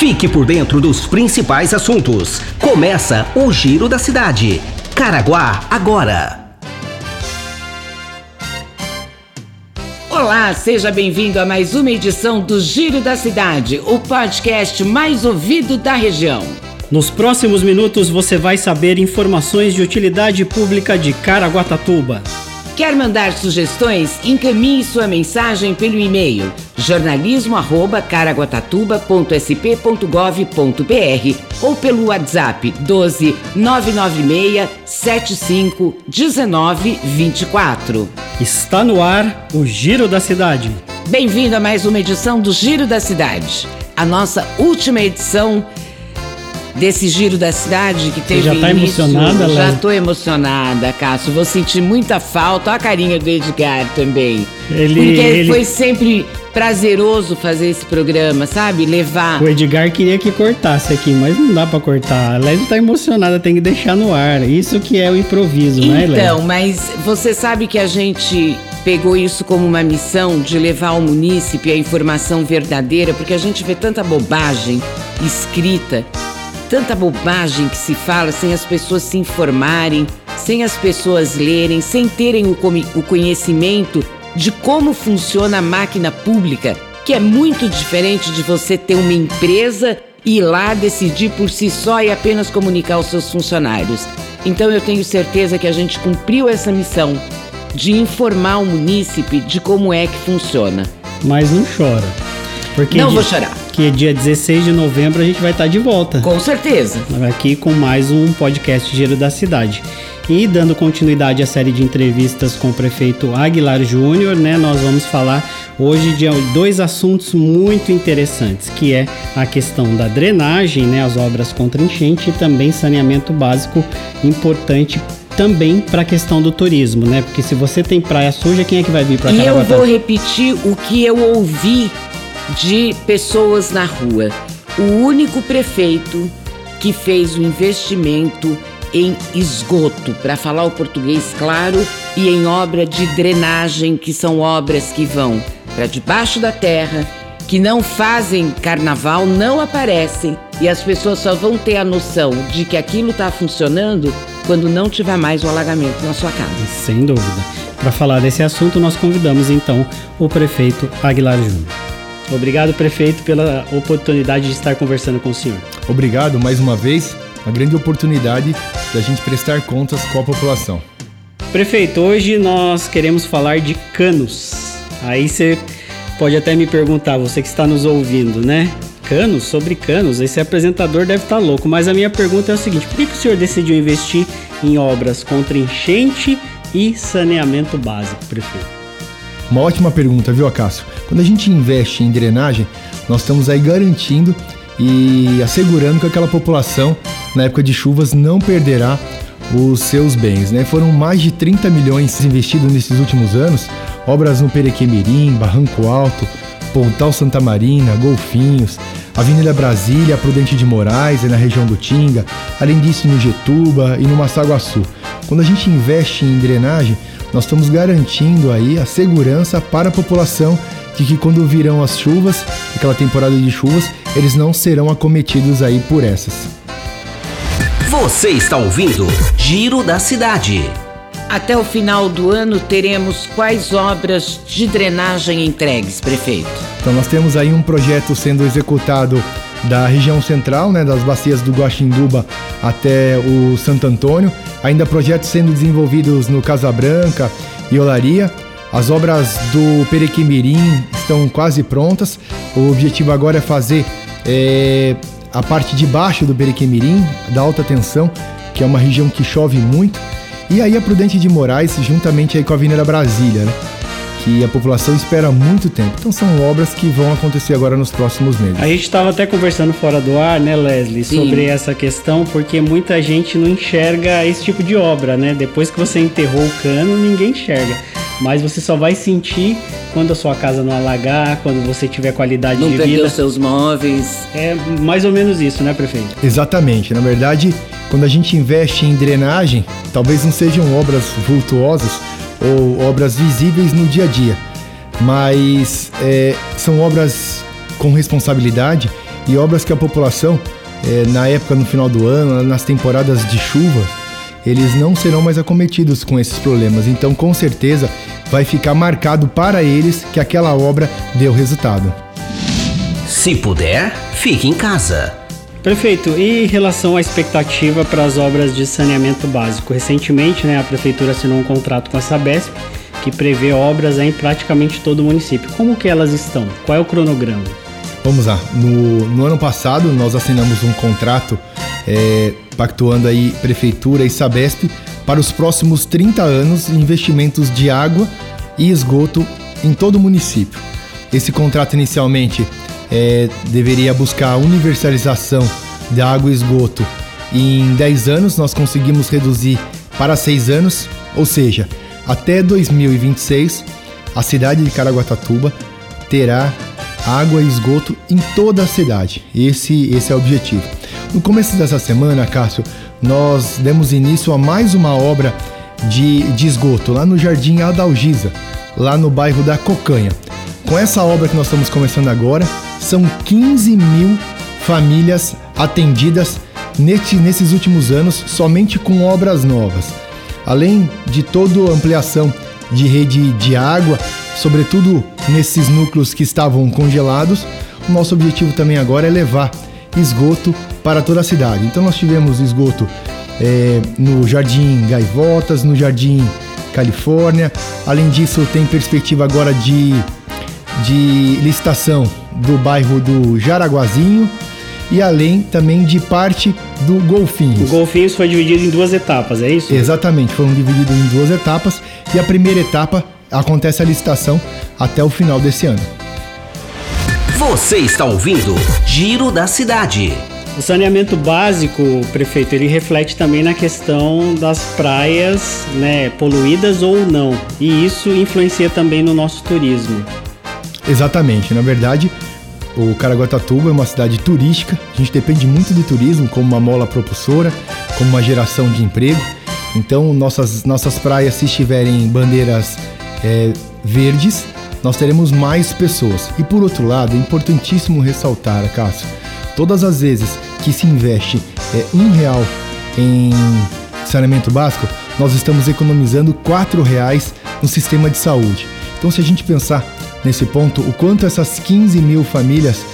Fique por dentro dos principais assuntos. Começa o Giro da Cidade. Caraguá agora. Olá, seja bem-vindo a mais uma edição do Giro da Cidade, o podcast mais ouvido da região. Nos próximos minutos você vai saber informações de utilidade pública de Caraguatatuba. Quer mandar sugestões? Encaminhe sua mensagem pelo e-mail jornalismo@caraguatatuba.sp.gov.br ou pelo WhatsApp 12 996 75 19 24. Está no ar o Giro da Cidade. Bem-vindo a mais uma edição do Giro da Cidade. A nossa última edição desse giro da cidade que teve Você já tá início. emocionada, Léo? Já tô emocionada, Cássio. Vou sentir muita falta. Olha a carinha do Edgar também. Ele- Porque ele- foi sempre prazeroso fazer esse programa, sabe? Levar. O Edgar queria que cortasse aqui, mas não dá pra cortar. A Leslie tá emocionada, tem que deixar no ar. Isso que é o improviso, né, Leslie? Então, mas você sabe que a gente pegou isso como uma missão de levar ao munícipe a informação verdadeira, porque a gente vê tanta bobagem escrita, tanta bobagem que se fala sem as pessoas se informarem, sem as pessoas lerem, sem terem o, o conhecimento de como funciona a máquina pública, que é muito diferente de você ter uma empresa e ir lá decidir por si só e apenas comunicar aos seus funcionários. Então eu tenho certeza que a gente cumpriu essa missão de informar o munícipe de como é que funciona. Mas não chora. Porque Não di- vou chorar. Que dia 16 de novembro a gente vai estar de volta. Com certeza. aqui com mais um podcast Giro da Cidade. E dando continuidade à série de entrevistas com o prefeito Aguilar Júnior, né, nós vamos falar hoje de dois assuntos muito interessantes, que é a questão da drenagem, né, as obras contra enchente e também saneamento básico importante também para a questão do turismo, né? Porque se você tem praia suja, quem é que vai vir para E eu vou repetir o que eu ouvi de pessoas na rua. O único prefeito que fez o investimento em esgoto, para falar o português claro, e em obra de drenagem, que são obras que vão para debaixo da terra, que não fazem carnaval, não aparecem, e as pessoas só vão ter a noção de que aquilo está funcionando quando não tiver mais o alagamento na sua casa. Sem dúvida. Para falar desse assunto, nós convidamos então o prefeito Aguilar Júnior. Obrigado, prefeito, pela oportunidade de estar conversando com o senhor. Obrigado mais uma vez, uma grande oportunidade da gente prestar contas com a população. Prefeito, hoje nós queremos falar de canos. Aí você pode até me perguntar, você que está nos ouvindo, né? Canos? Sobre canos? Esse apresentador deve estar louco. Mas a minha pergunta é o seguinte: por que, que o senhor decidiu investir em obras contra enchente e saneamento básico, prefeito? Uma ótima pergunta, viu, Acácio? Quando a gente investe em drenagem, nós estamos aí garantindo e assegurando que aquela população, na época de chuvas, não perderá os seus bens, né? Foram mais de 30 milhões investidos nesses últimos anos, obras no Perequemirim, Barranco Alto, Pontal Santa Marina, Golfinhos, Avenida Brasília, Prudente de Moraes, na região do Tinga, além disso no Getuba e no Massaguaçu. Quando a gente investe em drenagem, nós estamos garantindo aí a segurança para a população de que quando virão as chuvas, aquela temporada de chuvas, eles não serão acometidos aí por essas. Você está ouvindo Giro da Cidade. Até o final do ano teremos quais obras de drenagem entregues, prefeito? Então nós temos aí um projeto sendo executado da região central, né, das bacias do Guaxinduba até o Santo Antônio. Ainda projetos sendo desenvolvidos no Casa Branca e Olaria. As obras do Perequimirim estão quase prontas. O objetivo agora é fazer é, a parte de baixo do Perequimirim, da alta tensão, que é uma região que chove muito. E aí a Prudente de Moraes, juntamente aí com a Avenida Brasília, né? Que a população espera há muito tempo. Então são obras que vão acontecer agora nos próximos meses. A gente estava até conversando fora do ar, né, Leslie, Sim. sobre essa questão, porque muita gente não enxerga esse tipo de obra, né? Depois que você enterrou o cano, ninguém enxerga. Mas você só vai sentir quando a sua casa não alagar, quando você tiver qualidade Não de vida. seus móveis. É mais ou menos isso, né, prefeito? Exatamente. Na verdade, quando a gente investe em drenagem, talvez não sejam obras vultuosas ou obras visíveis no dia a dia, mas é, são obras com responsabilidade e obras que a população, é, na época, no final do ano, nas temporadas de chuva, eles não serão mais acometidos com esses problemas. Então, com certeza, vai ficar marcado para eles que aquela obra deu resultado. Se puder, fique em casa. Prefeito, e em relação à expectativa para as obras de saneamento básico? Recentemente, né, a Prefeitura assinou um contrato com a Sabesp que prevê obras em praticamente todo o município. Como que elas estão? Qual é o cronograma? Vamos lá. No, no ano passado, nós assinamos um contrato é, pactuando aí Prefeitura e Sabesp para os próximos 30 anos investimentos de água e esgoto em todo o município. Esse contrato inicialmente é, deveria buscar a universalização da água e esgoto. Em 10 anos nós conseguimos reduzir para 6 anos, ou seja, até 2026 a cidade de Caraguatatuba terá água e esgoto em toda a cidade. Esse, esse é o objetivo. No começo dessa semana, Cássio, nós demos início a mais uma obra de, de esgoto lá no Jardim Adalgisa, lá no bairro da Cocanha. Com essa obra que nós estamos começando agora, são 15 mil famílias atendidas neste, nesses últimos anos somente com obras novas. Além de toda a ampliação de rede de água, sobretudo nesses núcleos que estavam congelados, o nosso objetivo também agora é levar esgoto para toda a cidade. Então nós tivemos esgoto é, no Jardim Gaivotas, no Jardim Califórnia. Além disso, tem perspectiva agora de, de licitação do bairro do Jaraguazinho e além também de parte do Golfinhos. O Golfinhos foi dividido em duas etapas, é isso? Exatamente, foram divididos em duas etapas e a primeira etapa acontece a licitação até o final desse ano. Você está ouvindo Giro da Cidade. O saneamento básico, prefeito, ele reflete também na questão das praias, né, poluídas ou não. E isso influencia também no nosso turismo. Exatamente. Na verdade, o Caraguatatuba é uma cidade turística. A gente depende muito do turismo como uma mola propulsora, como uma geração de emprego. Então, nossas, nossas praias, se estiverem bandeiras é, verdes, nós teremos mais pessoas. E por outro lado, é importantíssimo ressaltar, Cássio, todas as vezes que se investe é, um real em saneamento básico, nós estamos economizando quatro reais no sistema de saúde. Então, se a gente pensar nesse ponto, o quanto essas 15 mil famílias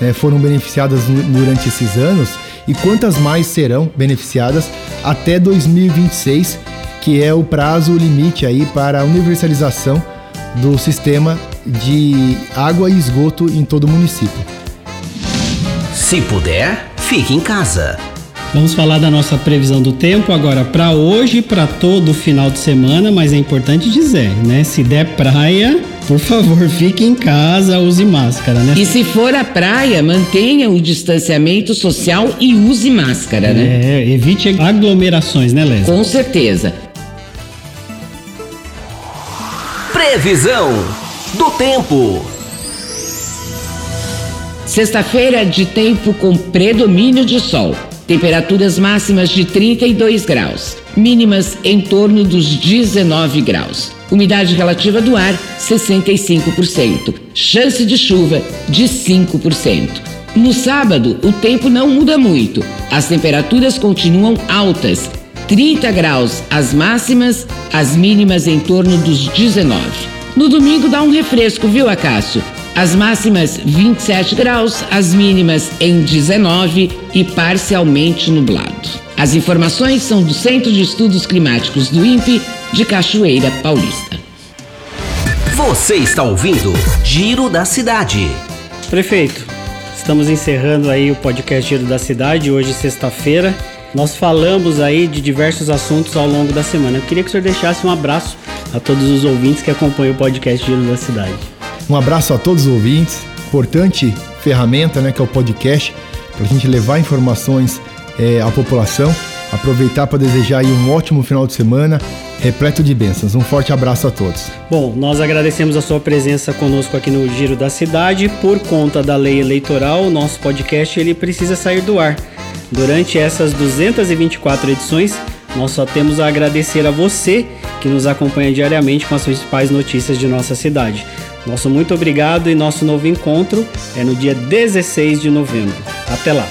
é, foram beneficiadas durante esses anos e quantas mais serão beneficiadas até 2026, que é o prazo limite aí para a universalização do sistema de água e esgoto em todo o município. Se puder, fique em casa. Vamos falar da nossa previsão do tempo agora para hoje e para todo o final de semana, mas é importante dizer, né? Se der praia, por favor, fique em casa, use máscara, né? E se for à praia, mantenha o distanciamento social e use máscara, né? É, evite aglomerações, né, Leslie? Com certeza. Previsão do tempo. Sexta-feira de tempo com predomínio de sol. Temperaturas máximas de 32 graus, mínimas em torno dos 19 graus. Umidade relativa do ar 65%. Chance de chuva de 5%. No sábado, o tempo não muda muito. As temperaturas continuam altas. 30 graus as máximas, as mínimas em torno dos 19. No domingo dá um refresco, viu, Acácio? As máximas 27 graus, as mínimas em 19 e parcialmente nublado. As informações são do Centro de Estudos Climáticos do INPE de Cachoeira Paulista. Você está ouvindo Giro da Cidade. Prefeito, estamos encerrando aí o podcast Giro da Cidade, hoje sexta-feira. Nós falamos aí de diversos assuntos ao longo da semana. Eu queria que o senhor deixasse um abraço a todos os ouvintes que acompanham o podcast Giro da Cidade. Um abraço a todos os ouvintes. Importante ferramenta, né, que é o podcast, para a gente levar informações é, à população. Aproveitar para desejar aí um ótimo final de semana, repleto de bênçãos. Um forte abraço a todos. Bom, nós agradecemos a sua presença conosco aqui no Giro da Cidade. Por conta da lei eleitoral, o nosso podcast ele precisa sair do ar. Durante essas 224 edições, nós só temos a agradecer a você que nos acompanha diariamente com as principais notícias de nossa cidade. Nosso muito obrigado e nosso novo encontro é no dia 16 de novembro. Até lá.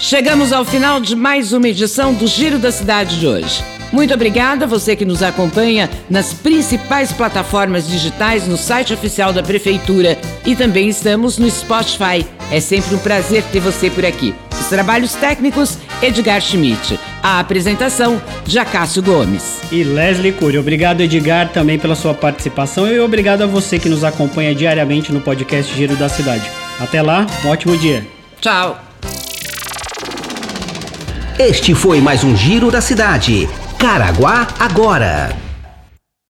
Chegamos ao final de mais uma edição do Giro da Cidade de hoje. Muito obrigada a você que nos acompanha nas principais plataformas digitais no site oficial da Prefeitura e também estamos no Spotify. É sempre um prazer ter você por aqui. Os trabalhos técnicos, Edgar Schmidt. A apresentação, Jacássio Gomes. E Leslie Cury. Obrigado, Edgar, também pela sua participação e obrigado a você que nos acompanha diariamente no podcast Giro da Cidade. Até lá, um ótimo dia. Tchau. Este foi mais um Giro da Cidade. Caraguá agora.